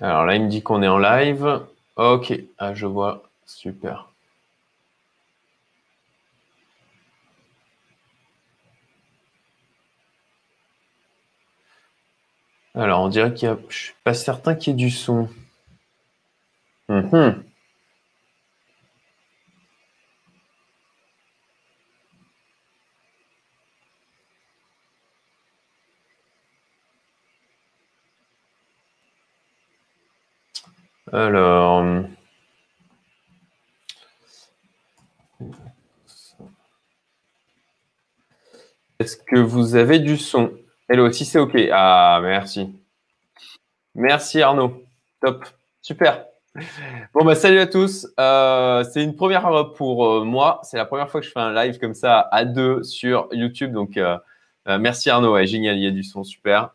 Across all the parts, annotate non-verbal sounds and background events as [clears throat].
Alors là, il me dit qu'on est en live. Ok, ah, je vois. Super. Alors, on dirait qu'il y a. Je suis pas certain qu'il y ait du son. Mhm. Alors. Est-ce que vous avez du son? Hello, si c'est OK. Ah, merci. Merci Arnaud. Top. Super. Bon, bah, salut à tous. Euh, c'est une première pour euh, moi. C'est la première fois que je fais un live comme ça à deux sur YouTube. Donc, euh, merci Arnaud. Ouais, génial. Il y a du son. Super.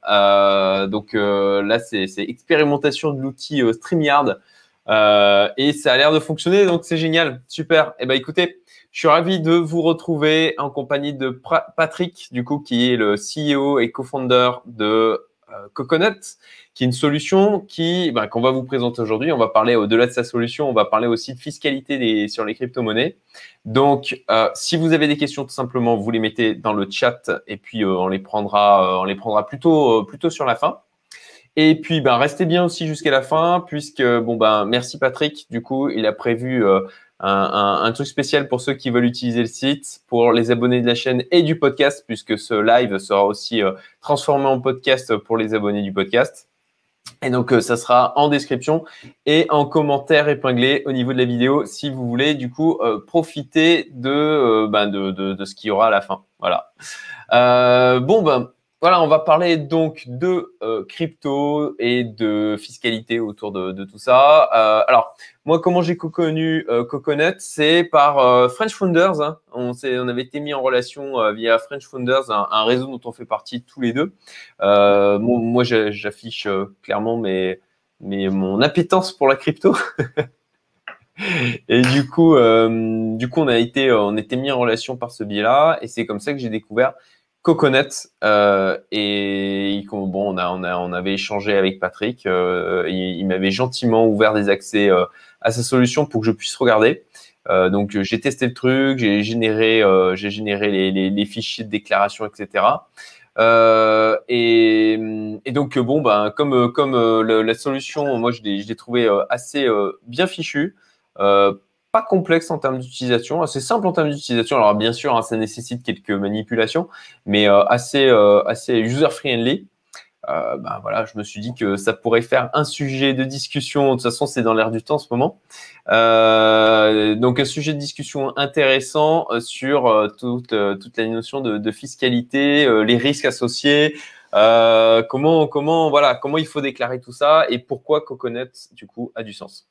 donc, là, c'est expérimentation de l'outil StreamYard. et ça a l'air de fonctionner. Donc, c'est génial. Super. Et eh ben, écoutez, je suis ravi de vous retrouver en compagnie de Patrick, du coup, qui est le CEO et co-founder de euh, Coconut, qui est une solution qui, ben, qu'on va vous présenter aujourd'hui. On va parler au-delà de sa solution, on va parler aussi de fiscalité sur les crypto-monnaies. Donc, euh, si vous avez des questions, tout simplement, vous les mettez dans le chat et puis euh, on les prendra, on les prendra plutôt, plutôt sur la fin. Et puis, ben, restez bien aussi jusqu'à la fin, puisque, bon, ben, merci Patrick. Du coup, il a prévu un, truc spécial pour ceux qui veulent utiliser le site, pour les abonnés de la chaîne et du podcast, puisque ce live sera aussi euh, transformé en podcast pour les abonnés du podcast. Et donc, euh, ça sera en description et en commentaire épinglé au niveau de la vidéo si vous voulez, du coup, euh, profiter de, ben de, de, de, ce qu'il y aura à la fin. Voilà. bon, ben, voilà, on va parler donc de euh, crypto et de fiscalité autour de, tout ça. Euh, alors, moi, comment j'ai connu euh, Coconut, c'est par French Founders. Hein. On, avait été mis en relation via French Founders, un, réseau dont on fait partie tous les deux. moi, j'affiche clairement mon appétence pour la crypto. [laughs] et du coup, du coup, on a été, on était mis en relation par ce biais-là, et c'est comme ça que j'ai découvert Coconut euh, et bon, on, avait échangé avec Patrick. Euh, il, m'avait gentiment ouvert des accès euh, à sa solution pour que je puisse regarder. Euh, donc j'ai testé le truc, j'ai généré, les, fichiers de déclaration, etc. Et, donc bon, ben comme comme la solution, moi je l'ai trouvé assez bien fichu pas complexe en termes d'utilisation, assez simple en termes d'utilisation. Alors bien sûr, hein, ça nécessite quelques manipulations, mais euh, assez, euh, assez user-friendly. Euh, ben voilà, je me suis dit que ça pourrait faire un sujet de discussion. De toute façon, c'est dans l'air du temps en ce moment. donc, un sujet de discussion intéressant sur toute, toute la notion de, de fiscalité, les risques associés, comment, comment, voilà, comment il faut déclarer tout ça et pourquoi Coconut, du coup, a du sens.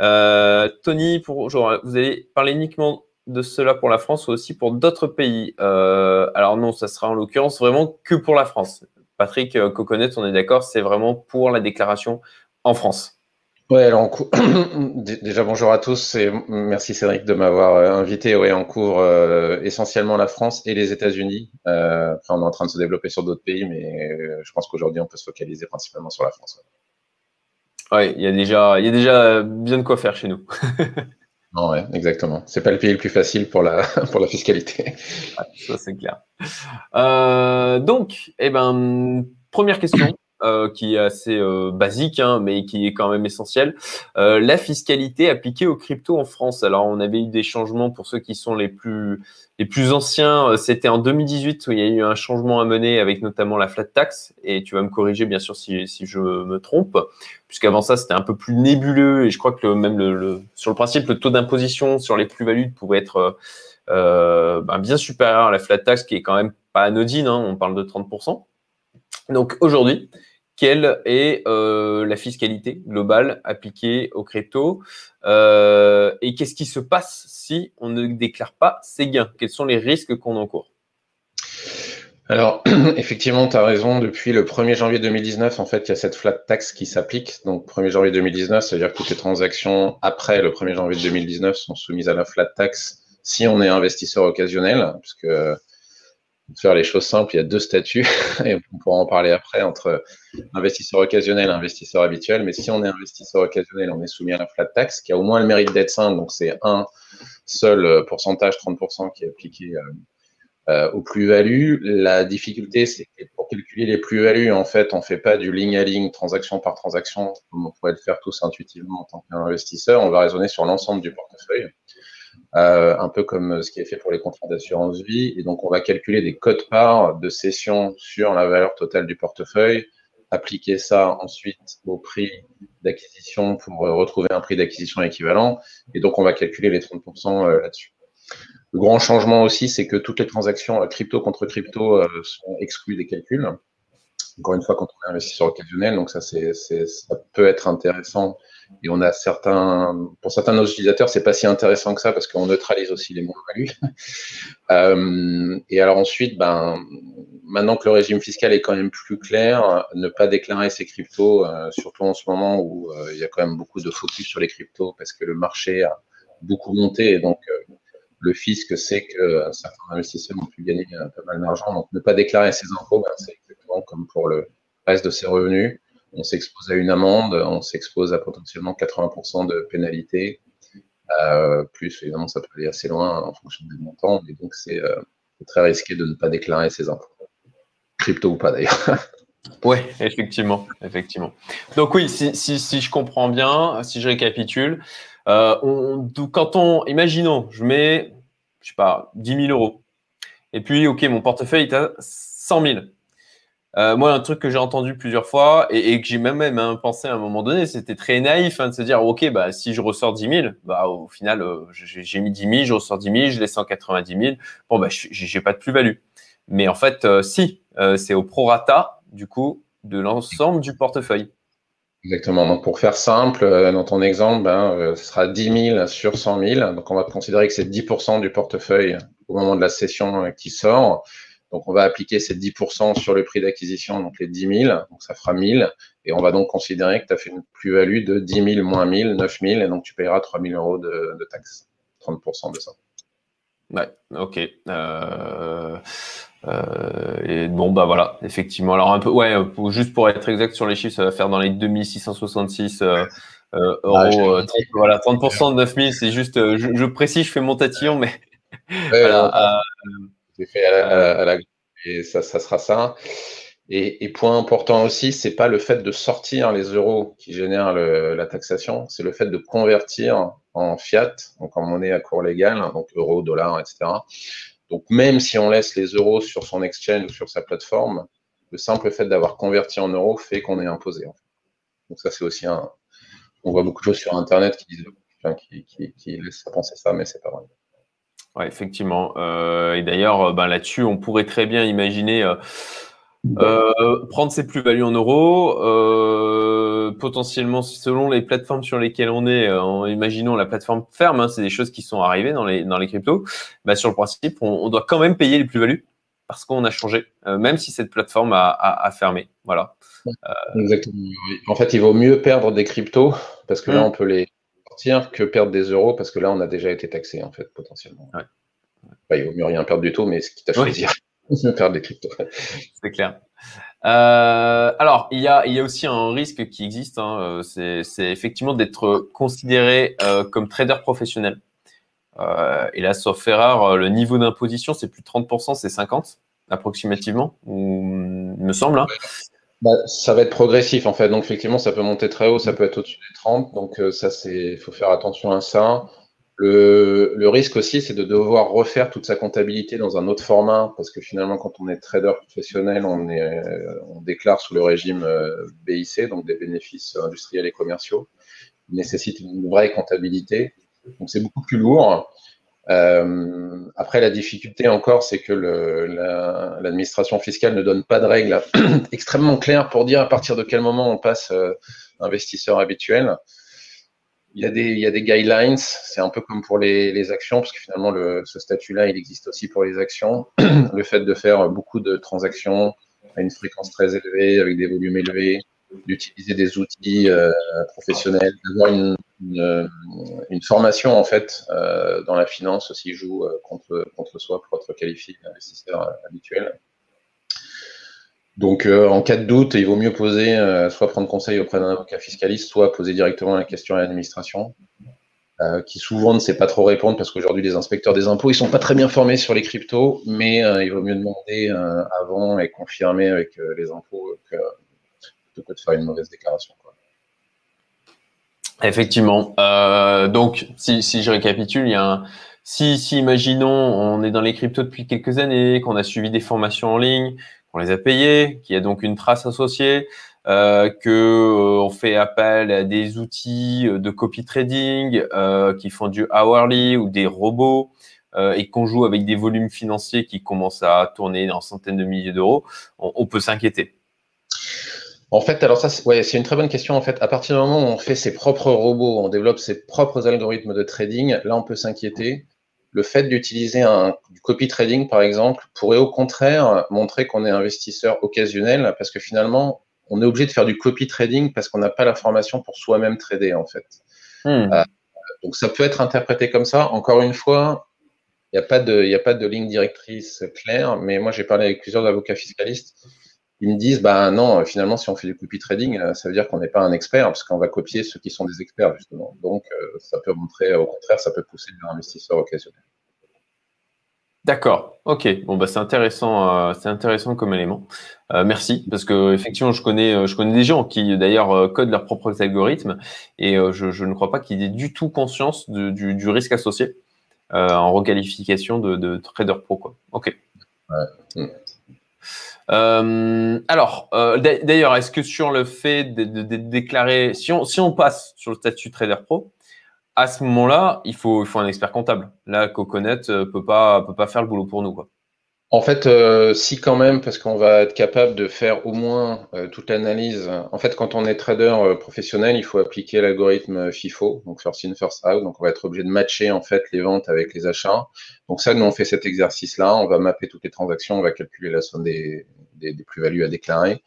Euh, Tony, vous allez parler uniquement de cela pour la France ou aussi pour d'autres pays euh, Alors non, ça sera en l'occurrence vraiment que pour la France. Patrick euh, Coconut, on est d'accord, c'est vraiment pour la déclaration en France. Ouais, alors [coughs] déjà bonjour à tous et merci Cédric de m'avoir invité. On couvre essentiellement la France et les États-Unis. Euh, on est en train de se développer sur d'autres pays, mais je pense qu'aujourd'hui on peut se focaliser principalement sur la France. Oui, il y a déjà, il y a déjà bien de quoi faire chez nous. non, [laughs] ouais, exactement. C'est pas le pays le plus facile pour la [laughs] pour la fiscalité. ça c'est clair. Euh, donc, eh ben, première question. Euh, qui est assez euh, basique, hein, mais qui est quand même essentielle. Euh, la fiscalité appliquée aux cryptos en France. Alors, on avait eu des changements pour ceux qui sont les plus les plus anciens. C'était en 2018 où il y a eu un changement à mener avec notamment la flat tax. Et tu vas me corriger bien sûr si, je me trompe, puisqu'avant ça c'était un peu plus nébuleux et je crois que même le, sur le principe le taux d'imposition sur les plus-values pouvait être ben, bien supérieur à la flat tax qui est quand même pas anodine. Hein, on parle de 30%. Donc aujourd'hui, quelle est euh, la fiscalité globale appliquée aux crypto euh, et qu'est-ce qui se passe si on ne déclare pas ses gains? Quels sont les risques qu'on encourt? Alors, [clears throat] effectivement, tu as raison. Depuis le 1er janvier 2019, en fait, il y a cette flat tax qui s'applique. Donc, 1er janvier 2019, c'est-à-dire que toutes les transactions après le 1er janvier 2019 sont soumises à la flat tax si on est investisseur occasionnel, puisque faire les choses simples, il y a deux statuts, [laughs] et on pourra en parler après, entre investisseur occasionnel et investisseur habituel. Mais si on est investisseur occasionnel, on est soumis à la flat tax, qui a au moins le mérite d'être simple, donc c'est un seul pourcentage, 30%, qui est appliqué euh, aux plus-values. La difficulté, c'est que pour calculer les plus-values, en fait, on ne fait pas du ligne à ligne, transaction par transaction, comme on pourrait le faire tous intuitivement en tant qu'investisseur. On va raisonner sur l'ensemble du portefeuille, euh, un peu comme ce qui est fait pour les contrats d'assurance vie. Et donc, on va calculer des codes-parts de cession sur la valeur totale du portefeuille, appliquer ça ensuite au prix d'acquisition pour retrouver un prix d'acquisition équivalent. Et donc, on va calculer les 30% euh, là-dessus. Le grand changement aussi, c'est que toutes les transactions euh, crypto contre crypto euh, sont exclues des calculs. Encore une fois, quand on est investisseur occasionnel, donc ça, c'est, ça peut être intéressant. Et on a certains, pour certains de nos utilisateurs, c'est pas si intéressant que ça parce qu'on neutralise aussi les moins-values. [laughs] euh, et alors ensuite, ben, maintenant que le régime fiscal est quand même plus clair, ne pas déclarer ses cryptos, euh, surtout en ce moment où il y a quand même beaucoup de focus sur les cryptos parce que le marché a beaucoup monté et donc le fisc sait que certains investisseurs ont pu gagner pas mal d'argent. Donc, ne pas déclarer ses impôts, ben, c'est exactement comme pour le reste de ses revenus. On s'expose à une amende, on s'expose à potentiellement 80% de pénalité. Euh, plus, évidemment, ça peut aller assez loin en fonction des montants. Mais donc, c'est euh, très risqué de ne pas déclarer ses impôts. Crypto ou pas, d'ailleurs. [laughs] Oui, effectivement, effectivement. Donc oui, si, si, si, je comprends bien, si je récapitule, euh, quand on, imaginons, je mets, je sais pas, 10 000 euros. Et puis, OK, mon portefeuille est à 100 000. Euh, moi, un truc que j'ai entendu plusieurs fois et, que j'ai même, même hein, pensé à un moment donné, c'était très naïf hein, de se dire, OK, bah, si je ressors 10 000, bah, au final, euh, j'ai mis 10 000, je ressors 10 000, je laisse 190 000. Bon, bah, j'ai pas de plus-value. Mais en fait, si, c'est au prorata, du coup, de l'ensemble du portefeuille. Exactement. Donc, pour faire simple, euh, dans ton exemple, ben, euh, ce sera 10 000 sur 100 000. Donc, on va considérer que c'est 10% du portefeuille au moment de la session euh, qui sort. Donc, on va appliquer ces 10% sur le prix d'acquisition, donc les 10 000. Donc, ça fera 1000. Et on va donc considérer que tu as fait une plus-value de 10 000 moins 1000, 9 000. Et donc, tu payeras 3 000 euros de, de taxes. 30% de ça. Ouais, ok. Euh, euh, et bon, bah voilà, effectivement. Alors, un peu, ouais, juste pour être exact sur les chiffres, ça va faire dans les 2666 euh, ah, euros. 30, voilà, 30% de 9000, c'est juste, je, précise, je fais mon tatillon, mais. voilà, fait à la, et ça, ça sera ça. Et, point important aussi, c'est pas le fait de sortir les euros qui génèrent la taxation, c'est le fait de convertir en fiat, donc en monnaie à cours légal, donc euros, dollars, etc. Donc même si on laisse les euros sur son exchange ou sur sa plateforme, le simple fait d'avoir converti en euros fait qu'on est imposé. Donc ça c'est aussi un. On voit beaucoup de choses sur Internet qui disent, qui, laissent penser ça, mais c'est pas vrai. Ouais, effectivement. Euh, et d'ailleurs, ben, là-dessus, on pourrait très bien imaginer. Euh, euh, prendre ses plus-values en euros, euh, potentiellement selon les plateformes sur lesquelles on est, euh, en imaginons la plateforme ferme, hein, c'est des choses qui sont arrivées dans les, dans les cryptos, bah, sur le principe, on, doit quand même payer les plus-values parce qu'on a changé, même si cette plateforme a, a, fermé. Voilà. Exactement. En fait, il vaut mieux perdre des cryptos parce que là, mmh. on peut les sortir que perdre des euros parce que là, on a déjà été taxé, en fait, potentiellement. Ouais. il vaut mieux rien perdre du tout, mais ce qui t'a choisi. [laughs] des cryptos. C'est clair. Euh, alors, il y, a, aussi un risque qui existe, hein, euh, c'est effectivement d'être considéré euh, comme trader professionnel. et là, sauf erreur, le niveau d'imposition, c'est plus de 30%, c'est 50% approximativement, il me semble. Hein. Bah, ça va être progressif en fait, donc effectivement, ça peut monter très haut, ça peut être au-dessus des 30, donc ça, c'est, il faut faire attention à ça. Le, risque aussi, c'est de devoir refaire toute sa comptabilité dans un autre format, parce que finalement, quand on est trader professionnel, on, on déclare sous le régime euh, BIC, donc des bénéfices industriels et commerciaux. Il nécessite une vraie comptabilité, donc c'est beaucoup plus lourd. Euh, après, la difficulté encore, c'est que l'administration fiscale ne donne pas de règles [clears throat] extrêmement claires pour dire à partir de quel moment on passe euh, investisseur habituel il y a des, il y a des guidelines, c'est un peu comme pour les, les actions, parce que finalement, le, ce statut-là, il existe aussi pour les actions. [clears throat] le fait de faire beaucoup de transactions à une fréquence très élevée, avec des volumes élevés, d'utiliser des outils professionnels, d'avoir une, formation en fait dans la finance aussi joue contre, contre soi pour être qualifié investisseur habituel. Donc, euh, en cas de doute, il vaut mieux poser, euh, soit prendre conseil auprès d'un avocat fiscaliste, soit poser directement la question à l'administration, euh, qui souvent ne sait pas trop répondre parce qu'aujourd'hui, les inspecteurs des impôts, ils sont pas très bien formés sur les cryptos, mais il vaut mieux demander avant et confirmer avec les impôts que, plutôt que de faire une mauvaise déclaration. Effectivement. donc, si, si, je récapitule, il y a un, si, si, imaginons, on est dans les cryptos depuis quelques années, qu'on a suivi des formations en ligne, on les a payés, qu'il y a donc une trace associée, euh, que euh, on fait appel à des outils de copy trading euh, qui font du hourly ou des robots euh, et qu'on joue avec des volumes financiers qui commencent à tourner en centaines de milliers d'euros, on, peut s'inquiéter. En fait, alors ça, c'est une très bonne question. En fait, à partir du moment où on fait ses propres robots, on développe ses propres algorithmes de trading, là, on peut s'inquiéter le fait d'utiliser un du copy trading, par exemple, pourrait au contraire montrer qu'on est investisseur occasionnel parce que finalement, on est obligé de faire du copy trading parce qu'on n'a pas la formation pour soi-même trader, en fait. Hmm. Euh, donc, ça peut être interprété comme ça. Encore une fois, il n'y a, pas de, a pas de ligne directrice claire, mais moi, j'ai parlé avec plusieurs avocats fiscalistes ils me disent, bah non, finalement, si on fait du copy trading, euh, ça veut dire qu'on n'est pas un expert, parce qu'on va copier ceux qui sont des experts, justement. Donc, euh, ça peut montrer, au contraire, ça peut pousser vers investisseur occasionnel. D'accord. Ok. Bon bah c'est intéressant, euh, c'est intéressant comme élément. merci parce que effectivement je connais, je connais des gens qui d'ailleurs codent leurs propres algorithmes et je, ne crois pas qu'ils aient du tout conscience du, risque associé en requalification de, trader pro quoi. Ok. Ouais. Euh, alors, euh, d'ailleurs, est-ce que sur le fait de, déclarer, si on, si on passe sur le statut trader pro, à ce moment-là, il faut, il faut un expert comptable. Là, Coconut euh, peut pas, peut pas faire le boulot pour nous, quoi. En fait, si quand même, parce qu'on va être capable de faire au moins toute l'analyse. En fait, quand on est trader professionnel, il faut appliquer l'algorithme FIFO, donc first in, first out. Donc, on va être obligé de matcher en fait les ventes avec les achats. Donc ça, nous on fait cet exercice-là. On va mapper toutes les transactions, on va calculer la somme des, des, plus-values à déclarer.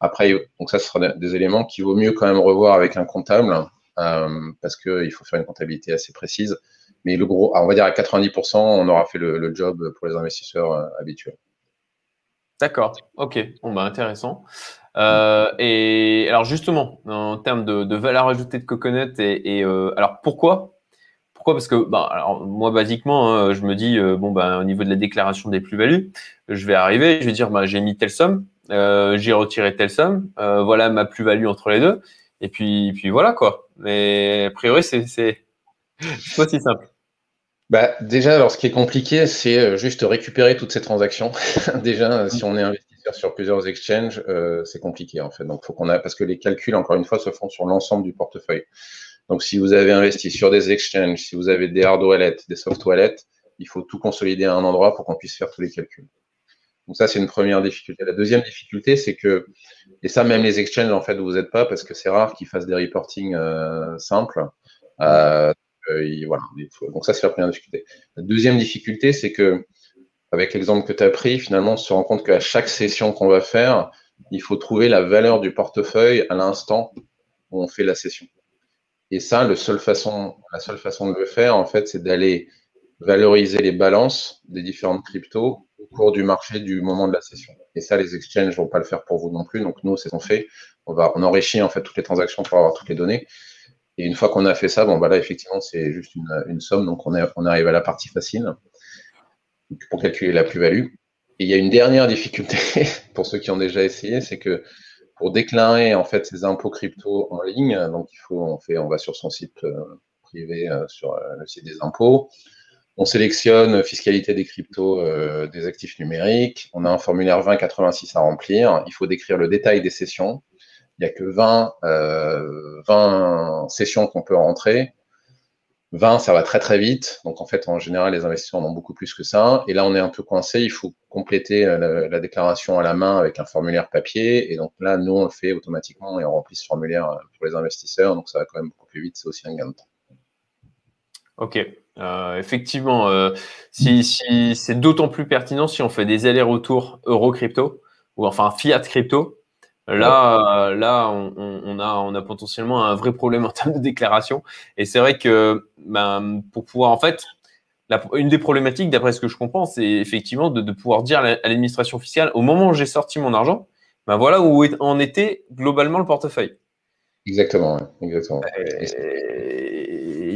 Après, donc ça, ce sera des éléments qu'il vaut mieux quand même revoir avec un comptable euh, parce qu'il faut faire une comptabilité assez précise. Mais le gros, on va dire à 90%, on aura fait le, job pour les investisseurs euh, habituels. D'accord, ok, bon, bah, intéressant. Euh, et alors justement, en termes de, valeur ajoutée de Coconut, et, alors pourquoi? Pourquoi? Parce que bah, alors, moi, basiquement, hein, je me dis, euh, bon, bah, au niveau de la déclaration des plus-values, je vais arriver, je vais dire, bah, j'ai mis telle somme, euh, j'ai retiré telle somme, euh, voilà ma plus-value entre les deux, et puis, puis voilà quoi. Mais a priori, c'est pas si simple. Bah, déjà, alors ce qui est compliqué, c'est juste récupérer toutes ces transactions. [laughs] déjà, si on est investisseur sur plusieurs exchanges, c'est compliqué en fait. Donc, faut qu'on a parce que les calculs, encore une fois, se font sur l'ensemble du portefeuille. Donc, si vous avez investi sur des exchanges, si vous avez des hard wallets, des soft wallets, il faut tout consolider à un endroit pour qu'on puisse faire tous les calculs. Donc ça, c'est une première difficulté. La deuxième difficulté, c'est que, et ça, même les exchanges, en fait, vous n'êtes pas parce que c'est rare qu'ils fassent des reporting euh, simples. Euh, voilà, donc ça, c'est la première difficulté. La deuxième difficulté, c'est que, avec l'exemple que tu as pris, finalement, on se rend compte qu'à chaque session qu'on va faire, il faut trouver la valeur du portefeuille à l'instant où on fait la session. Et ça, façon, la seule façon de le faire, en fait, c'est d'aller valoriser les balances des différentes cryptos au cours du marché du moment de la session. Et ça, les exchanges ne vont pas le faire pour vous non plus. Donc, nous, c'est ce qu'on fait. On on enrichit, en fait, toutes les transactions pour avoir toutes les données. Et une fois qu'on a fait ça, bon, bah là, effectivement, c'est juste une, somme. Donc, on, est, arrive à la partie facile pour calculer la plus-value. Et il y a une dernière difficulté [laughs] pour ceux qui ont déjà essayé, c'est que pour déclarer en fait ses impôts crypto en ligne, donc il faut, on fait, on va sur son site euh, privé, euh, sur euh, le site des impôts. On sélectionne fiscalité des cryptos, des actifs numériques. On a un formulaire 2086 à remplir. Il faut décrire le détail des sessions. Il n'y a que 20, 20 sessions qu'on peut rentrer. 20, ça va très très vite. Donc en fait, en général, les investisseurs en ont beaucoup plus que ça. Et là, on est un peu coincé. Il faut compléter euh, la, déclaration à la main avec un formulaire papier. Et donc là, nous, on le fait automatiquement et on remplit ce formulaire euh, pour les investisseurs. Donc ça va quand même beaucoup plus vite. C'est aussi un gain de temps. Ok. Euh, effectivement, si, c'est d'autant plus pertinent si on fait des allers-retours euro-crypto ou enfin fiat crypto Là, là, on, a, on a potentiellement un vrai problème en termes de déclaration. Et c'est vrai que ben, pour pouvoir, en fait, une des problématiques, d'après ce que je comprends, c'est effectivement de, pouvoir dire à l'administration fiscale, au moment où j'ai sorti mon argent, ben voilà où en était globalement le portefeuille. Exactement, exactement.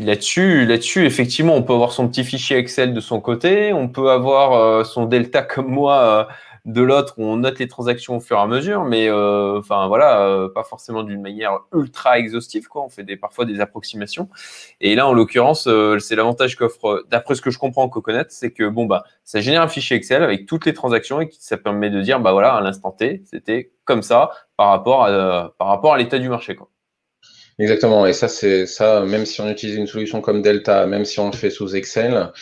Là-dessus, là-dessus, effectivement, on peut avoir son petit fichier Excel de son côté, on peut avoir euh, son delta comme moi euh, de l'autre on note les transactions au fur et à mesure, mais euh, voilà, euh, pas forcément d'une manière ultra exhaustive, quoi. On fait parfois des approximations. Et là, en l'occurrence, euh, c'est l'avantage qu'offre, d'après ce que je comprends Coconut, c'est que bon bah ça génère un fichier Excel avec toutes les transactions et ça permet de dire bah voilà, à l'instant T, c'était comme ça par rapport à l'état du marché. Exactement, et ça, c'est ça, même si on utilise une solution comme Delta, même si on le fait sous Excel,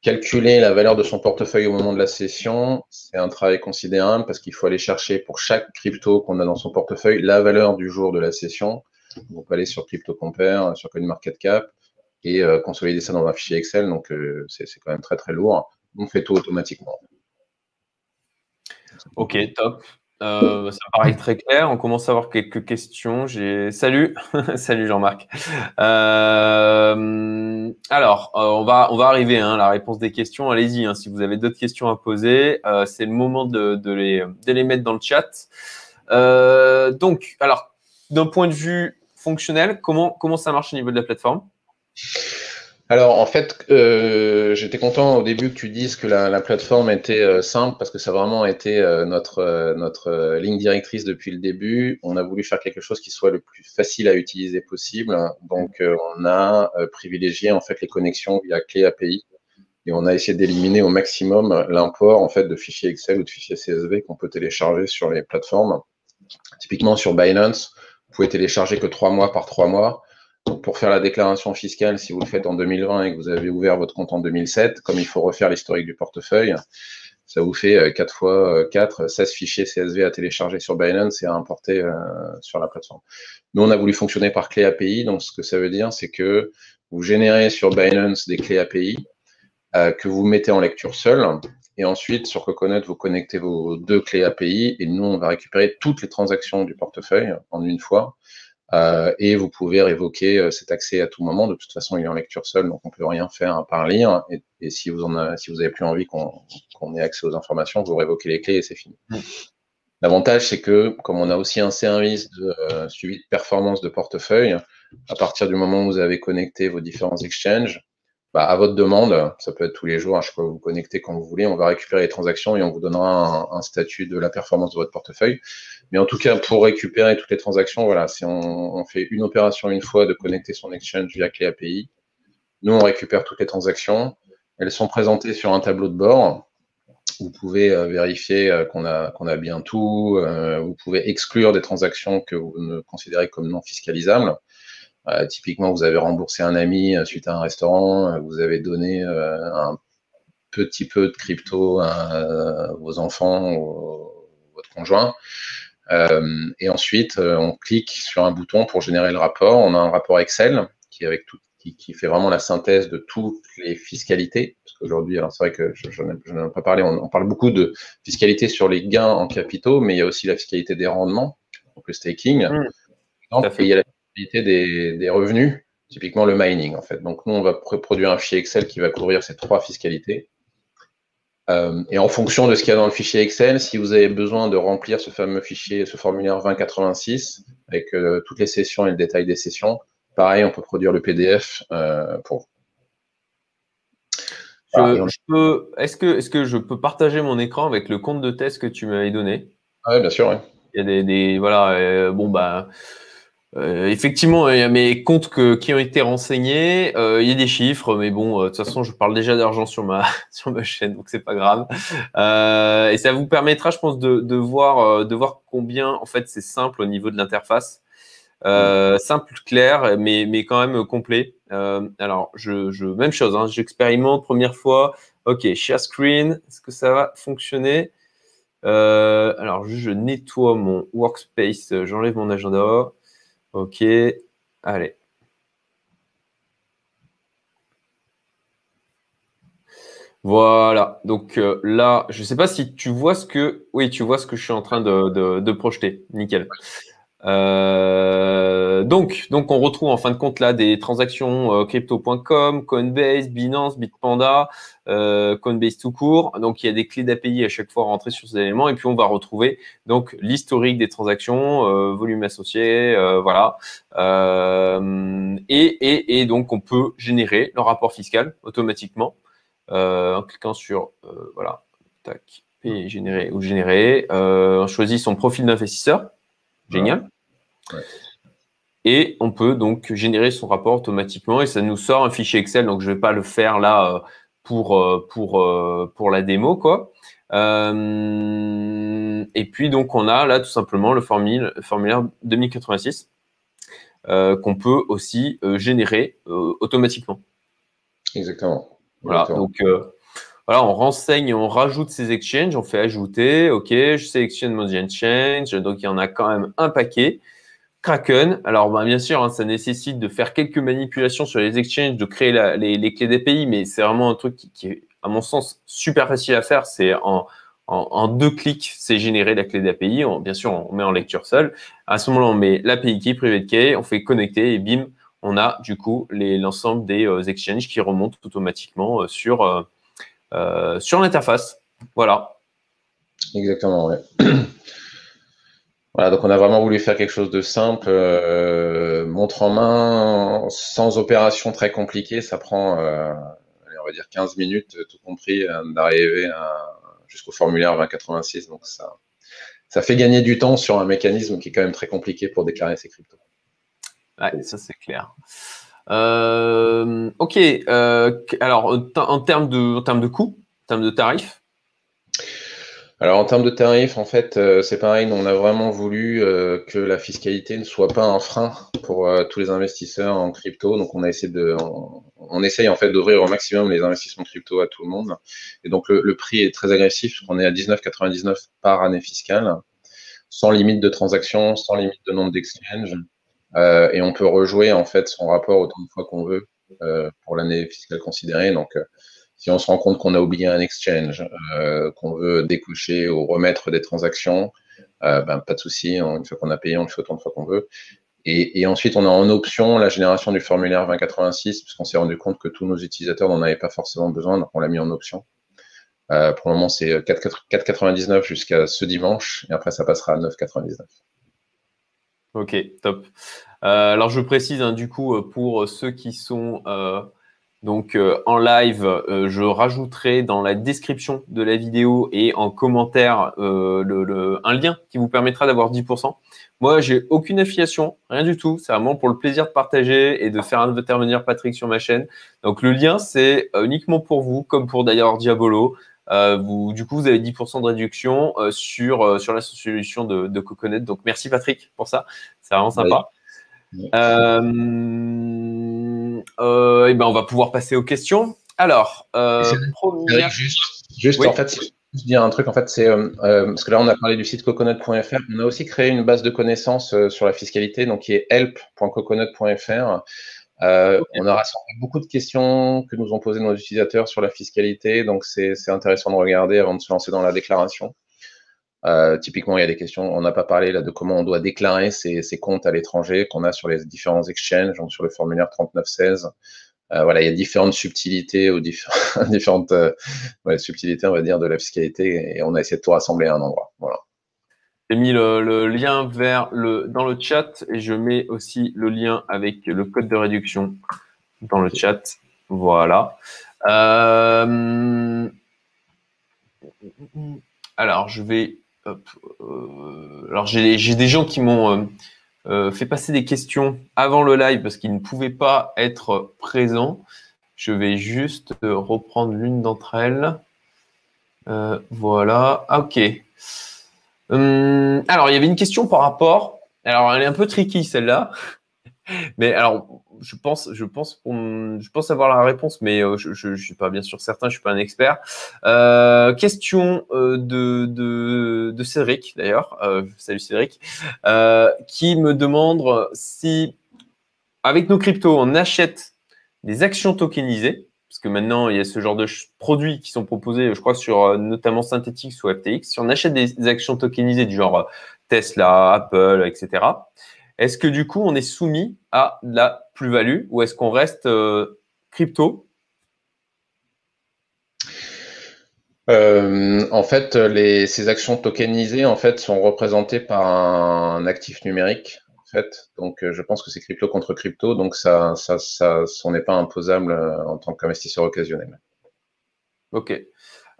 Calculer la valeur de son portefeuille au moment de la session, c'est un travail considérable parce qu'il faut aller chercher pour chaque crypto qu'on a dans son portefeuille la valeur du jour de la session. On peut aller sur CryptoCompare, sur CoinMarketCap et euh, consolider ça dans un fichier Excel. Donc, euh, c'est quand même très, très lourd. On fait tout automatiquement. Ok, top. Euh, ça paraît très clair. On commence à avoir quelques questions. J'ai salut, [laughs] salut Jean-Marc. Euh, alors, euh, on va on va arriver hein, à la réponse des questions. Allez-y. Hein, si vous avez d'autres questions à poser, c'est le moment de, les de les mettre dans le chat. donc, alors, d'un point de vue fonctionnel, comment comment ça marche au niveau de la plateforme? Alors en fait, euh, j'étais content au début que tu dises que la, plateforme était euh, simple parce que ça a vraiment été euh, notre, notre ligne directrice depuis le début. On a voulu faire quelque chose qui soit le plus facile à utiliser possible. Donc on a privilégié en fait les connexions via clé API et on a essayé d'éliminer au maximum l'import en fait de fichiers Excel ou de fichiers CSV qu'on peut télécharger sur les plateformes. Typiquement sur Binance, vous pouvez télécharger que trois mois par trois mois pour faire la déclaration fiscale, si vous le faites en 2020 et que vous avez ouvert votre compte en 2007, comme il faut refaire l'historique du portefeuille, ça vous fait 4 euh, fois 4, 16 fichiers CSV à télécharger sur Binance et à importer euh, sur la plateforme. Nous, on a voulu fonctionner par clé API. Donc, ce que ça veut dire, c'est que vous générez sur Binance des clés API euh, que vous mettez en lecture seule. Et ensuite, sur Coconut, vous connectez vos deux clés API et nous, on va récupérer toutes les transactions du portefeuille en une fois euh, et vous pouvez révoquer euh, cet accès à tout moment. De toute façon, il est en lecture seule, donc on peut rien faire par lire. Et, et si vous en si vous avez plus envie qu'on ait accès aux informations, vous révoquez les clés et c'est fini. L'avantage, c'est que comme on a aussi un service de euh, suivi de performance de portefeuille, à partir du moment où vous avez connecté vos différents exchanges, bah, à votre demande, ça peut être tous les jours, je peux vous connecter quand vous voulez, on va récupérer les transactions et on vous donnera un, statut de la performance de votre portefeuille. Mais en tout cas, pour récupérer toutes les transactions, voilà, si on, fait une opération une fois de connecter son exchange via clé API, nous, on récupère toutes les transactions. Elles sont présentées sur un tableau de bord. Vous pouvez euh, vérifier euh, qu'on a, qu'on a bien tout. Euh, vous pouvez exclure des transactions que vous ne considérez comme non fiscalisables. Typiquement, vous avez remboursé un ami suite à un restaurant, vous avez donné un petit peu de crypto à vos enfants ou votre conjoint. Euh, et ensuite, euh, on clique sur un bouton pour générer le rapport. On a un rapport Excel qui, avec tout, qui, qui fait vraiment la synthèse de toutes les fiscalités. Parce qu'aujourd'hui, alors c'est vrai que je, je n'en ai pas parlé, on, on, parle beaucoup de fiscalité sur les gains en capitaux, mais il y a aussi la fiscalité des rendements, donc le staking. Mmh, et il y a la des, des revenus, typiquement le mining en fait. Donc nous, on va produire un fichier Excel qui va couvrir ces trois fiscalités. Euh, et en fonction de ce qu'il y a dans le fichier Excel, si vous avez besoin de remplir ce fameux fichier, ce formulaire 2086, avec euh, toutes les sessions et le détail des sessions, pareil, on peut produire le PDF euh, pour vous. Est-ce que, est que je peux partager mon écran avec le compte de test que tu m'avais donné? Ah Oui, bien sûr. Oui. Il y a des, des voilà, bon bah euh, effectivement, il y a mes comptes qui ont été renseignés. Euh, il y a des chiffres, mais bon, euh, de toute façon, je parle déjà d'argent sur ma [laughs] sur ma chaîne, donc c'est pas grave. et ça vous permettra, je pense, de, de voir de voir combien en fait c'est simple au niveau de l'interface, simple, clair, mais mais quand même complet. alors, je, je même chose, hein, j'expérimente première fois. Ok, share screen, est-ce que ça va fonctionner? Alors, je nettoie mon workspace, j'enlève mon agenda. Ok, allez. Voilà. Donc euh, là, je ne sais pas si tu vois ce que. Oui, tu vois ce que je suis en train de, projeter. Nickel. Euh, donc, donc, on retrouve en fin de compte là des transactions euh, crypto.com, Coinbase, Binance, Bitpanda, Coinbase tout court. Donc, il y a des clés d'API à chaque fois rentrer sur ces éléments. Et puis, on va retrouver donc l'historique des transactions, volume associé, voilà. Et, et, donc, on peut générer le rapport fiscal automatiquement. Euh, en cliquant sur euh, voilà, tac, et générer ou générer. Euh, on choisit son profil d'investisseur. Génial. Et on peut donc générer son rapport automatiquement et ça nous sort un fichier Excel. Donc, je ne vais pas le faire là pour, pour, pour la démo. Quoi. et puis, donc, on a là tout simplement le formulaire, formulaire 2086 qu'on peut aussi générer automatiquement. Exactement. Voilà, donc euh, voilà, on renseigne, on rajoute ces exchanges, on fait ajouter, ok, je sélectionne mon exchange, donc il y en a quand même un paquet. Kraken, alors ben, bien sûr, hein, ça nécessite de faire quelques manipulations sur les exchanges, de créer les, clés d'API, mais c'est vraiment un truc qui, est, à mon sens, super facile à faire. C'est en, deux clics, c'est générer la clé d'API. Bien sûr, on met en lecture seule. À ce moment-là, on met l'API key, private key, on fait connecter et bim, on a du coup l'ensemble des euh, exchanges qui remontent automatiquement euh, sur, euh, sur l'interface. Voilà. Exactement, oui. [clears throat] Voilà, donc on a vraiment voulu faire quelque chose de simple, montre en main, sans opération très compliquée. Ça prend, on va dire 15 minutes, tout compris, d'arriver jusqu'au formulaire 2086. Donc ça, ça fait gagner du temps sur un mécanisme qui est quand même très compliqué pour déclarer ses cryptos. Ouais, ça c'est clair. Euh, ok, euh, alors en termes de, en termes de coûts, en termes de tarifs? Alors en termes de tarifs, en fait, euh, c'est pareil, on a vraiment voulu que la fiscalité ne soit pas un frein pour tous les investisseurs en crypto. Donc on a essayé de, on, essaye en fait d'ouvrir au maximum les investissements crypto à tout le monde. Et donc le, prix est très agressif, on est à 19,99 par année fiscale, sans limite de transaction, sans limite de nombre d'exchanges. Euh, et on peut rejouer en fait son rapport autant de fois qu'on veut euh, pour l'année fiscale considérée. Donc, euh, si on se rend compte qu'on a oublié un exchange, qu'on veut décocher ou remettre des transactions, ben, pas de souci. Une fois qu'on a payé, on le fait autant de fois qu'on veut. Et, ensuite, on a en option la génération du formulaire 2086, puisqu'on s'est rendu compte que tous nos utilisateurs n'en avaient pas forcément besoin, donc on l'a mis en option. Pour le moment, c'est 4,99 jusqu'à ce dimanche, et après, ça passera à 9,99. Ok, top. Euh, alors je précise hein, du coup euh, pour ceux qui sont euh, donc en live, je rajouterai dans la description de la vidéo et en commentaire le, un lien qui vous permettra d'avoir 10%. Moi, j'ai aucune affiliation, rien du tout. C'est vraiment pour le plaisir de partager et de faire intervenir Patrick sur ma chaîne. Donc le lien, c'est uniquement pour vous, comme pour d'ailleurs Diabolo. Euh, vous, du coup, vous avez 10% de réduction euh, sur, euh, sur la solution de, de, Coconut. Donc, merci Patrick pour ça. C'est vraiment sympa. et ben, on va pouvoir passer aux questions. Alors, juste, juste en fait, si je dire un truc, en fait, c'est parce que là, on a parlé du site coconut.fr. On a aussi créé une base de connaissances sur la fiscalité, donc qui est help.coconut.fr. Euh, on a rassemblé beaucoup de questions que nous ont posées nos utilisateurs sur la fiscalité, donc c'est intéressant de regarder avant de se lancer dans la déclaration. Euh, typiquement, il y a des questions, on n'a pas parlé là de comment on doit déclarer ses, comptes à l'étranger qu'on a sur les différents exchanges, donc sur le formulaire 3916. Euh, voilà, il y a différentes subtilités ou [laughs] différentes subtilités, on va dire, de la fiscalité, et on a essayé de tout rassembler à un endroit. Voilà. J'ai mis le, lien vers le, dans le chat et je mets aussi le lien avec le code de réduction dans le chat. Voilà. Euh, alors, je vais. Euh, alors, j'ai des gens qui m'ont euh, fait passer des questions avant le live parce qu'ils ne pouvaient pas être présents. Je vais juste reprendre l'une d'entre elles. voilà. Ah, ok. Hum, alors, il y avait une question par rapport. Alors, elle est un peu tricky celle-là. [laughs] Mais alors, je pense, je pense, je pense avoir la réponse, mais euh, je ne suis pas bien sûr certain, je suis pas un expert. Euh, question euh, de, de, de, Cédric, d'ailleurs. salut Cédric, qui me demande si, avec nos cryptos, on achète des actions tokenisées parce que maintenant, il y a ce genre de produits qui sont proposés, je crois, sur euh, notamment Synthetix ou FTX. Si on achète des, actions tokenisées du genre euh, Tesla, Apple, etc., est-ce que du coup, on est soumis à la plus-value ou est-ce qu'on reste euh, crypto? En fait, ces actions tokenisées en fait sont représentées par un actif numérique Donc, euh, je pense que c'est crypto contre crypto, donc ça, ça, ça, n'est pas imposable euh, en tant qu'investisseur occasionnel. Ok.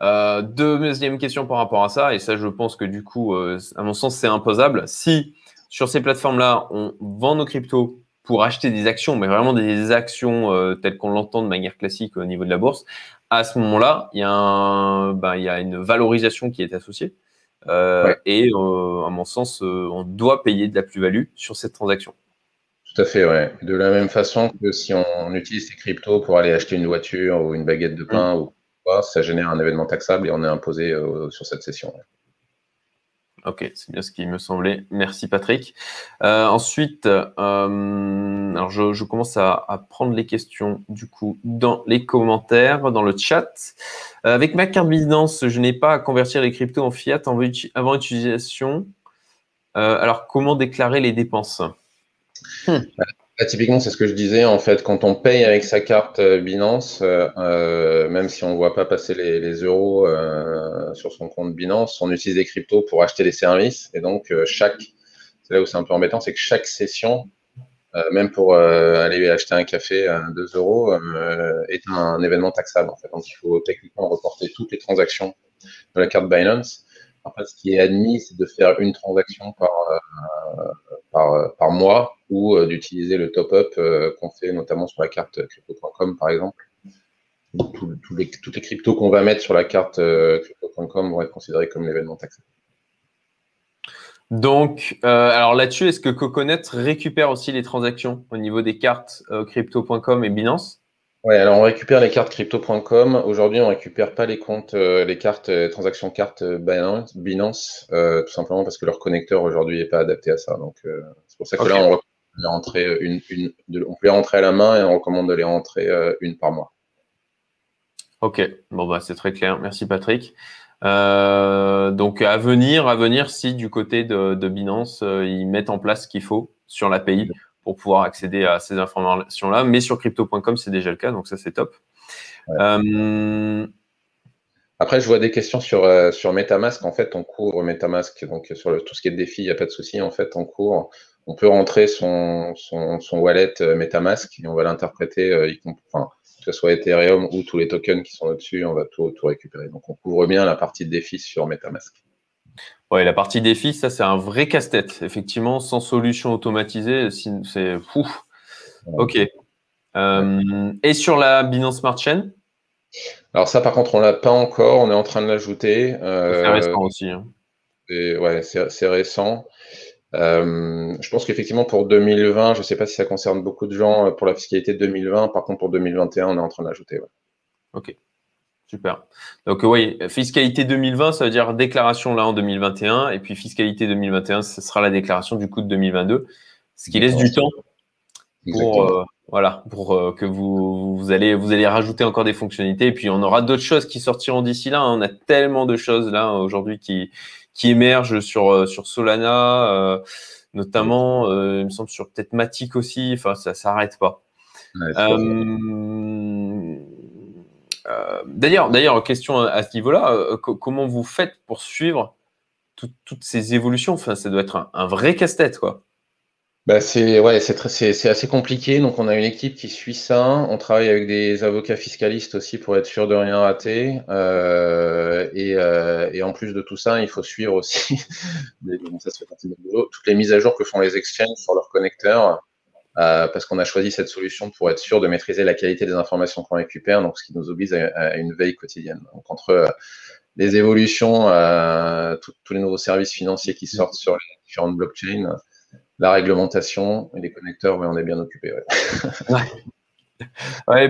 Euh, deuxième question par rapport à ça, et ça, je pense que du coup, à mon sens, c'est imposable. Si sur ces plateformes-là, on vend nos cryptos pour acheter des actions, mais vraiment des actions telles qu'on l'entend de manière classique au niveau de la bourse, à ce moment-là, il y, a ben, il y a une valorisation qui est associée. Euh, et euh, à mon sens, euh, on doit payer de la plus-value sur cette transaction. Tout à fait, ouais. De la même façon que si on utilise ces cryptos pour aller acheter une voiture ou une baguette de pain mm. ou quoi, ça génère un événement taxable et on est imposé sur cette session. Ok, c'est bien ce qui me semblait. Merci Patrick. Euh, ensuite, euh, alors je, commence à, prendre les questions du coup dans les commentaires, dans le chat. Euh, avec ma carte Binance, je n'ai pas à convertir les cryptos en fiat avant utilisation. alors comment déclarer les dépenses? Hmm. Bah, typiquement, c'est ce que je disais. En fait, quand on paye avec sa carte euh, Binance, euh, euh, même si on ne voit pas passer les, euros sur son compte Binance, on utilise des cryptos pour acheter des services. Et donc, chaque, c'est là où c'est un peu embêtant, c'est que chaque session, même pour aller acheter un café à 2 euros, est un, événement taxable. En fait. Donc, il faut techniquement reporter toutes les transactions de la carte Binance. Après, ce qui est admis, c'est de faire une transaction par, par, par mois ou euh, d'utiliser le top-up euh, qu'on fait notamment sur la carte crypto.com par exemple. toutes les cryptos qu'on va mettre sur la carte euh, crypto.com vont être considérés comme l'événement taxé. Donc, alors là-dessus, est-ce que Coconut récupère aussi les transactions au niveau des cartes crypto.com et Binance? Oui, alors on récupère les cartes crypto.com. Aujourd'hui, on ne récupère pas les comptes, euh, les cartes, euh, transactions cartes euh, Binance, tout simplement parce que leur connecteur aujourd'hui n'est pas adapté à ça. Donc, c'est pour ça que là, on, les rentrer une, une, on peut les rentrer à la main et on recommande de les rentrer une par mois. Ok, bon bah c'est très clair. Merci Patrick. donc à venir, à venir, si du côté de, de Binance, ils mettent en place ce qu'il faut sur l'API pour pouvoir accéder à ces informations-là. Mais sur crypto.com, c'est déjà le cas, donc ça, c'est top. Euh, Après, je vois des questions sur, euh, sur MetaMask. En fait, on court MetaMask, donc sur tout ce qui est défi, il n'y a pas de souci. En fait, on court, on peut rentrer son, son, wallet euh, MetaMask et on va l'interpréter, que ce soit Ethereum ou tous les tokens qui sont au-dessus, on va tout, tout récupérer. Donc, on couvre bien la partie de défi sur MetaMask. Ouais, la partie défi, ça c'est un vrai casse-tête. Effectivement, sans solution automatisée, c'est fou. Ok. Euh, et sur la Binance Smart Chain? Alors ça, par contre, on l'a pas encore. On est en train de l'ajouter. Euh, c'est récent aussi. Hein. Ouais, c'est récent. Euh, je pense qu'effectivement pour 2020, je ne sais pas si ça concerne beaucoup de gens pour la fiscalité 2020. Par contre, pour 2021, on est en train d'ajouter. Ok. Super. Donc oui, fiscalité 2020, ça veut dire déclaration là en 2021, et puis fiscalité 2021, ce sera la déclaration du coût de 2022, ce qui laisse du temps pour euh, voilà pour euh, que vous, vous allez vous allez rajouter encore des fonctionnalités, et puis on aura d'autres choses qui sortiront d'ici là. On a tellement de choses là aujourd'hui qui qui émergent sur euh, sur Solana, notamment, il me semble sur peut-être Matic aussi. Enfin, ça s'arrête pas. Euh, d'ailleurs, question à, ce niveau-là, euh, comment vous faites pour suivre toutes ces évolutions? Enfin, ça doit être un, vrai casse-tête, quoi. Bah c'est ouais, c'est assez compliqué. Donc on a une équipe qui suit ça. On travaille avec des avocats fiscalistes aussi pour être sûr de rien rater. Euh, et, en plus de tout ça, il faut suivre aussi [laughs] toutes les mises à jour que font les exchanges sur leurs connecteurs. Euh, parce qu'on a choisi cette solution pour être sûr de maîtriser la qualité des informations qu'on récupère, donc ce qui nous oblige à, une veille quotidienne. Donc entre euh, les évolutions, euh, tous les nouveaux services financiers qui sortent sur les différentes blockchains, la réglementation et les connecteurs, on est bien occupé. Ouais. Ouais,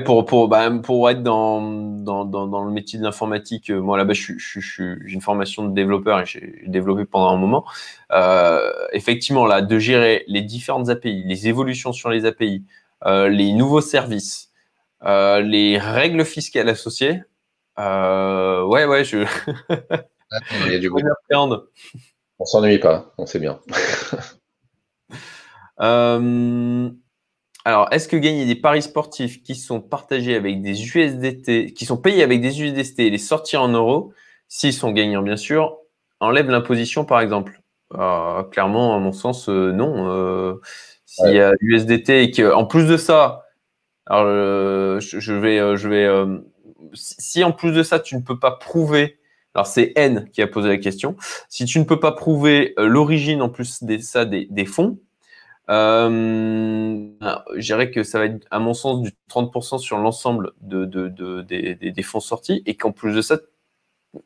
pour, pour, bah, pour être dans, dans, dans, le métier de l'informatique, euh, moi là-bas, j'ai une formation de développeur et j'ai développé pendant un moment. Euh, effectivement, là, de gérer les différentes API, les évolutions sur les API, euh, les nouveaux services, les règles fiscales associées. ouais, ouais, je. [laughs] Il y a du On s'ennuie pas, on sait bien. Alors, est-ce que gagner des paris sportifs qui sont partagés avec des USDT, qui sont payés avec des USDT et les sortir en euros, s'ils sont gagnants bien sûr, enlève l'imposition par exemple Clairement, à mon sens, non. S'il y a USDT et qu'en plus de ça, alors euh, je, vais, euh, je vais, euh, si en plus de ça tu ne peux pas prouver, alors c'est N qui a posé la question, si tu ne peux pas prouver l'origine en plus de ça des, fonds, je dirais que ça va être, à mon sens, du 30% sur l'ensemble de, des, fonds sortis et qu'en plus de ça,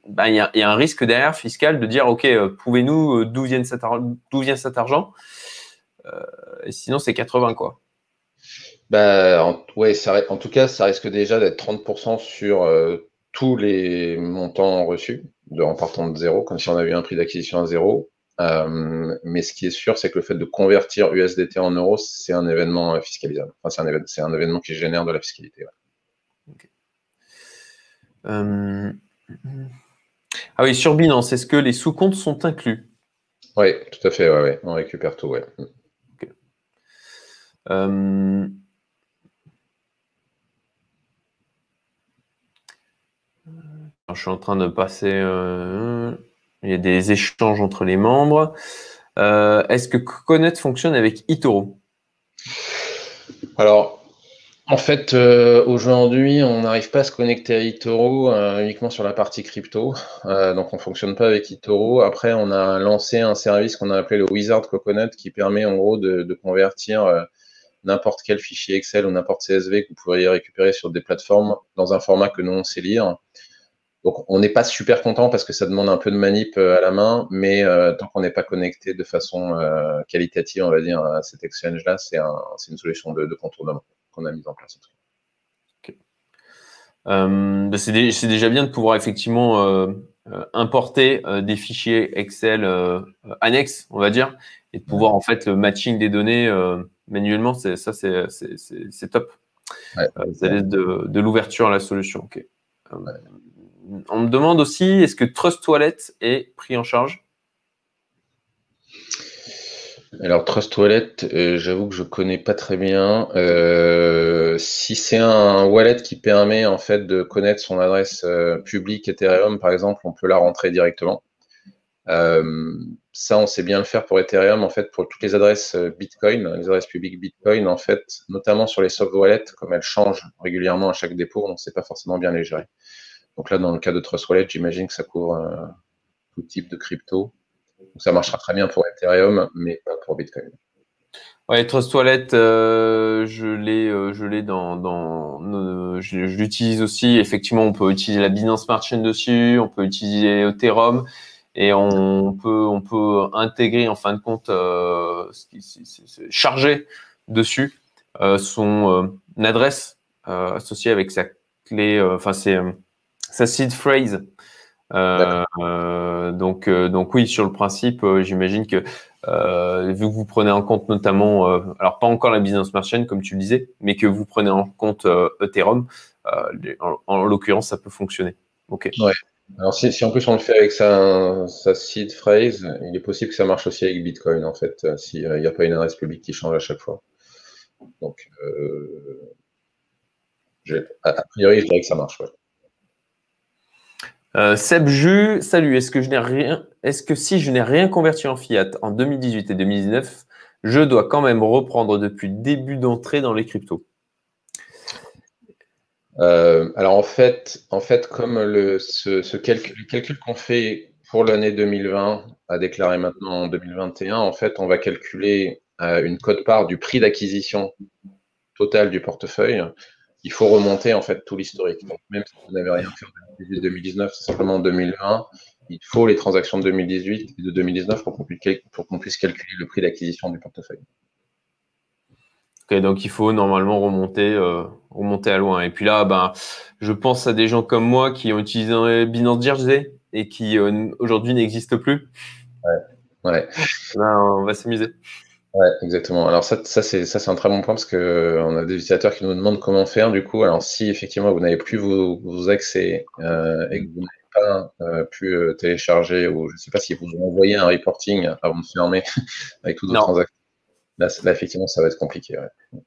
ben, il y, a, un risque derrière fiscal de dire, OK, prouvez-nous d'où vient, vient cet argent? et sinon, c'est 80, quoi. Bah, en, ouais, ça, en tout cas, ça risque déjà d'être 30% sur euh, tous les montants reçus, de, en partant de zéro, comme si on avait un prix d'acquisition à zéro. Euh, mais ce qui est sûr, c'est que le fait de convertir USDT en euros, c'est un événement euh, fiscalisable. Enfin, c'est un, événement, un événement qui génère de la fiscalité. Ah oui, sur Binance, est-ce que les sous-comptes sont inclus? Oui, tout à fait, ouais, ouais. on récupère tout. Ouais. je suis en train de passer. Euh, il y a des échanges entre les membres. Euh, est-ce que Connect fonctionne avec eToro Alors, en fait, euh, aujourd'hui, on n'arrive pas à se connecter à eToro uniquement sur la partie crypto. donc, on ne fonctionne pas avec eToro. Après, on a lancé un service qu'on a appelé le Wizard Coconut qui permet en gros de, convertir n'importe quel fichier Excel ou n'importe CSV que vous pourriez récupérer sur des plateformes dans un format que nous, on sait lire. Donc, on n'est pas super content parce que ça demande un peu de manip euh, à la main, mais euh, tant qu'on n'est pas connecté de façon euh, qualitative, on va dire, à cet exchange-là, c'est une solution de, contournement qu'on a mise en place. Bah, c'est déjà bien de pouvoir effectivement importer des fichiers Excel annexes, on va dire, et de pouvoir en fait le matching des données manuellement. Ça, c'est top. ça laisse de, l'ouverture à la solution. On me demande aussi, est-ce que Trust Wallet est pris en charge? Alors Trust Wallet, euh, j'avoue que je connais pas très bien. Euh, si c'est un wallet qui permet en fait de connaître son adresse euh, publique Ethereum, par exemple, on peut la rentrer directement. ça, on sait bien le faire pour Ethereum. En fait, pour toutes les adresses Bitcoin, les adresses publiques Bitcoin, en fait, notamment sur les soft wallets, comme elles changent régulièrement à chaque dépôt, on ne sait pas forcément bien les gérer. Donc là, dans le cas de Trust Wallet, j'imagine que ça couvre euh, tout type de crypto. ça marchera très bien pour Ethereum, mais pas pour Bitcoin. Ouais, Trust Wallet, euh, je l'ai, euh, je l'ai dans, dans je, l'utilise aussi. Effectivement, on peut utiliser la Binance Smart Chain dessus, on peut utiliser Ethereum et on peut, on peut intégrer en fin de compte ce qui chargé dessus son adresse associée avec sa clé. Enfin, c'est sa seed phrase. Euh, euh, donc, euh, donc oui, sur le principe, j'imagine que vu que vous prenez en compte notamment, alors pas encore la business smart chain comme tu le disais, mais que vous prenez en compte Ethereum, en, l'occurrence, ça peut fonctionner. Ok. Ouais. Alors si, si, en plus on le fait avec sa, sa seed phrase, il est possible que ça marche aussi avec Bitcoin en fait, s'il n'y a pas une adresse publique qui change à chaque fois. Donc, a, priori, je dirais que ça marche. Ouais. Euh, Seb Ju, salut. Est-ce que si je n'ai rien converti en fiat en 2018 et 2019, je dois quand même reprendre depuis début d'entrée dans les cryptos? Euh, Alors en fait, en fait, comme le, calcul, qu'on fait pour l'année 2020 à déclarer maintenant en 2021, en fait, on va calculer euh, une cote-part du prix d'acquisition total du portefeuille il faut remonter en fait tout l'historique. Donc même si vous n'avez rien fait en 2018-2019, c'est simplement en 2020, il faut les transactions de 2018 et de 2019 pour qu'on puisse, calculer le prix d'acquisition du portefeuille. Ok, donc il faut normalement remonter, euh, remonter à loin. Et puis là, ben, je pense à des gens comme moi qui ont utilisé Binance Jersey et qui euh, aujourd'hui n'existent plus. Ouais. ouais. on va s'amuser. Ouais, exactement. Alors ça, ça c'est ça c'est un très bon point parce que on a des utilisateurs qui nous demandent comment faire du coup. Alors si effectivement vous n'avez plus vos, accès euh, et que vous n'avez pas euh, pu euh, télécharger ou je ne sais pas si vous ont envoyé un reporting avant de fermer [laughs] avec toutes vos transactions, là, là, effectivement ça va être compliqué. Ouais.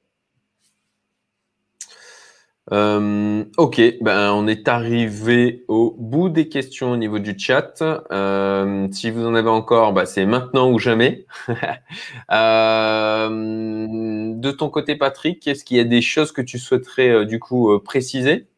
Euh, ok, ben on est arrivé au bout des questions au niveau du chat. Euh, si vous en avez encore, ben, c'est maintenant ou jamais. [laughs] euh, de ton côté, Patrick, est-ce qu'il y a des choses que tu souhaiterais du coup préciser?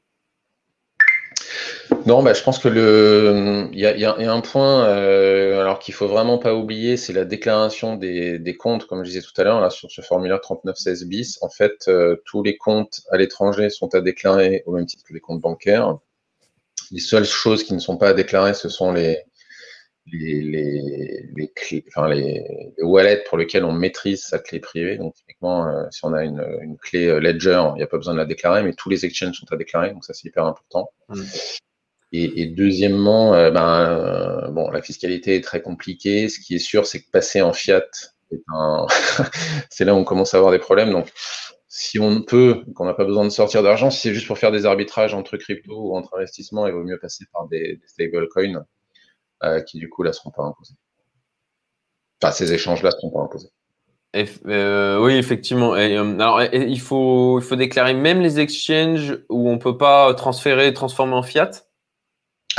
Non, bah, je pense que le, il y a, un point, euh, alors qu'il faut vraiment pas oublier, c'est la déclaration des, comptes, comme je disais tout à l'heure, là sur ce formulaire 3916 bis. En fait, euh, tous les comptes à l'étranger sont à déclarer au même titre que les comptes bancaires. Les seules choses qui ne sont pas à déclarer, ce sont les les, les, les, wallets pour lesquels on maîtrise sa clé privée. Donc, typiquement, euh, si on a une, clé Ledger, il n'y a pas besoin de la déclarer, mais tous les exchanges sont à déclarer, donc ça c'est hyper important. Mmh. Et, deuxièmement, euh, ben, euh, bon, la fiscalité est très compliquée. Ce qui est sûr, c'est que passer en fiat, [laughs] c'est là où on commence à avoir des problèmes. Donc, si on peut, qu'on n'a pas besoin de sortir d'argent, si c'est juste pour faire des arbitrages entre crypto ou entre investissements, il vaut mieux passer par des, stablecoins euh, qui, du coup, là, ne seront pas imposés. Enfin, ces échanges-là ne seront pas imposés. Oui, effectivement. alors, il, faut, il faut déclarer même les exchanges où on ne peut pas transférer, transformer en fiat?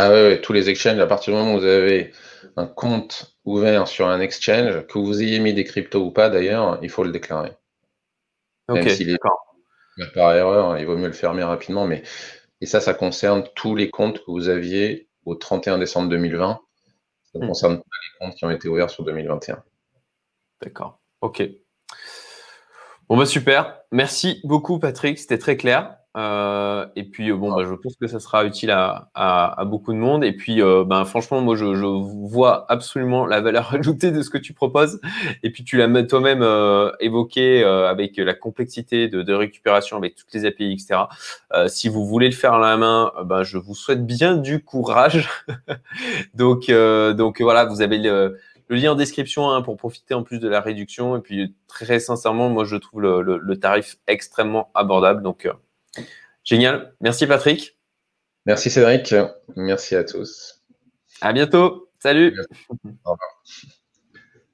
Ah oui, tous les exchanges, à partir du moment où vous avez un compte ouvert sur un exchange, que vous ayez mis des cryptos ou pas d'ailleurs, il faut le déclarer. Ok, d'accord. Par erreur, il vaut mieux le fermer rapidement, mais et ça, ça concerne tous les comptes que vous aviez au 31 décembre 2020. Ça ne hmm. concerne pas les comptes qui ont été ouverts sur 2021. D'accord. Ok. Bon, bah super. Merci beaucoup, Patrick. C'était très clair. Euh, et puis, euh, bon, bah, je pense que ça sera utile à, à, beaucoup de monde. Et puis, euh, ben, franchement, moi, je, je, vois absolument la valeur [laughs] ajoutée de ce que tu proposes. Et puis, tu l'as toi-même évoqué avec la complexité de, de, récupération, avec toutes les API, etc. si vous voulez le faire à la main, ben, je vous souhaite bien du courage. [laughs] donc, donc, voilà, vous avez le, le lien en description hein, pour profiter en plus de la réduction. Et puis, très sincèrement, moi, je trouve le, le, le tarif extrêmement abordable. Donc, Génial. Merci Patrick. Merci Cédric. Merci à tous. À bientôt. Salut. Au revoir.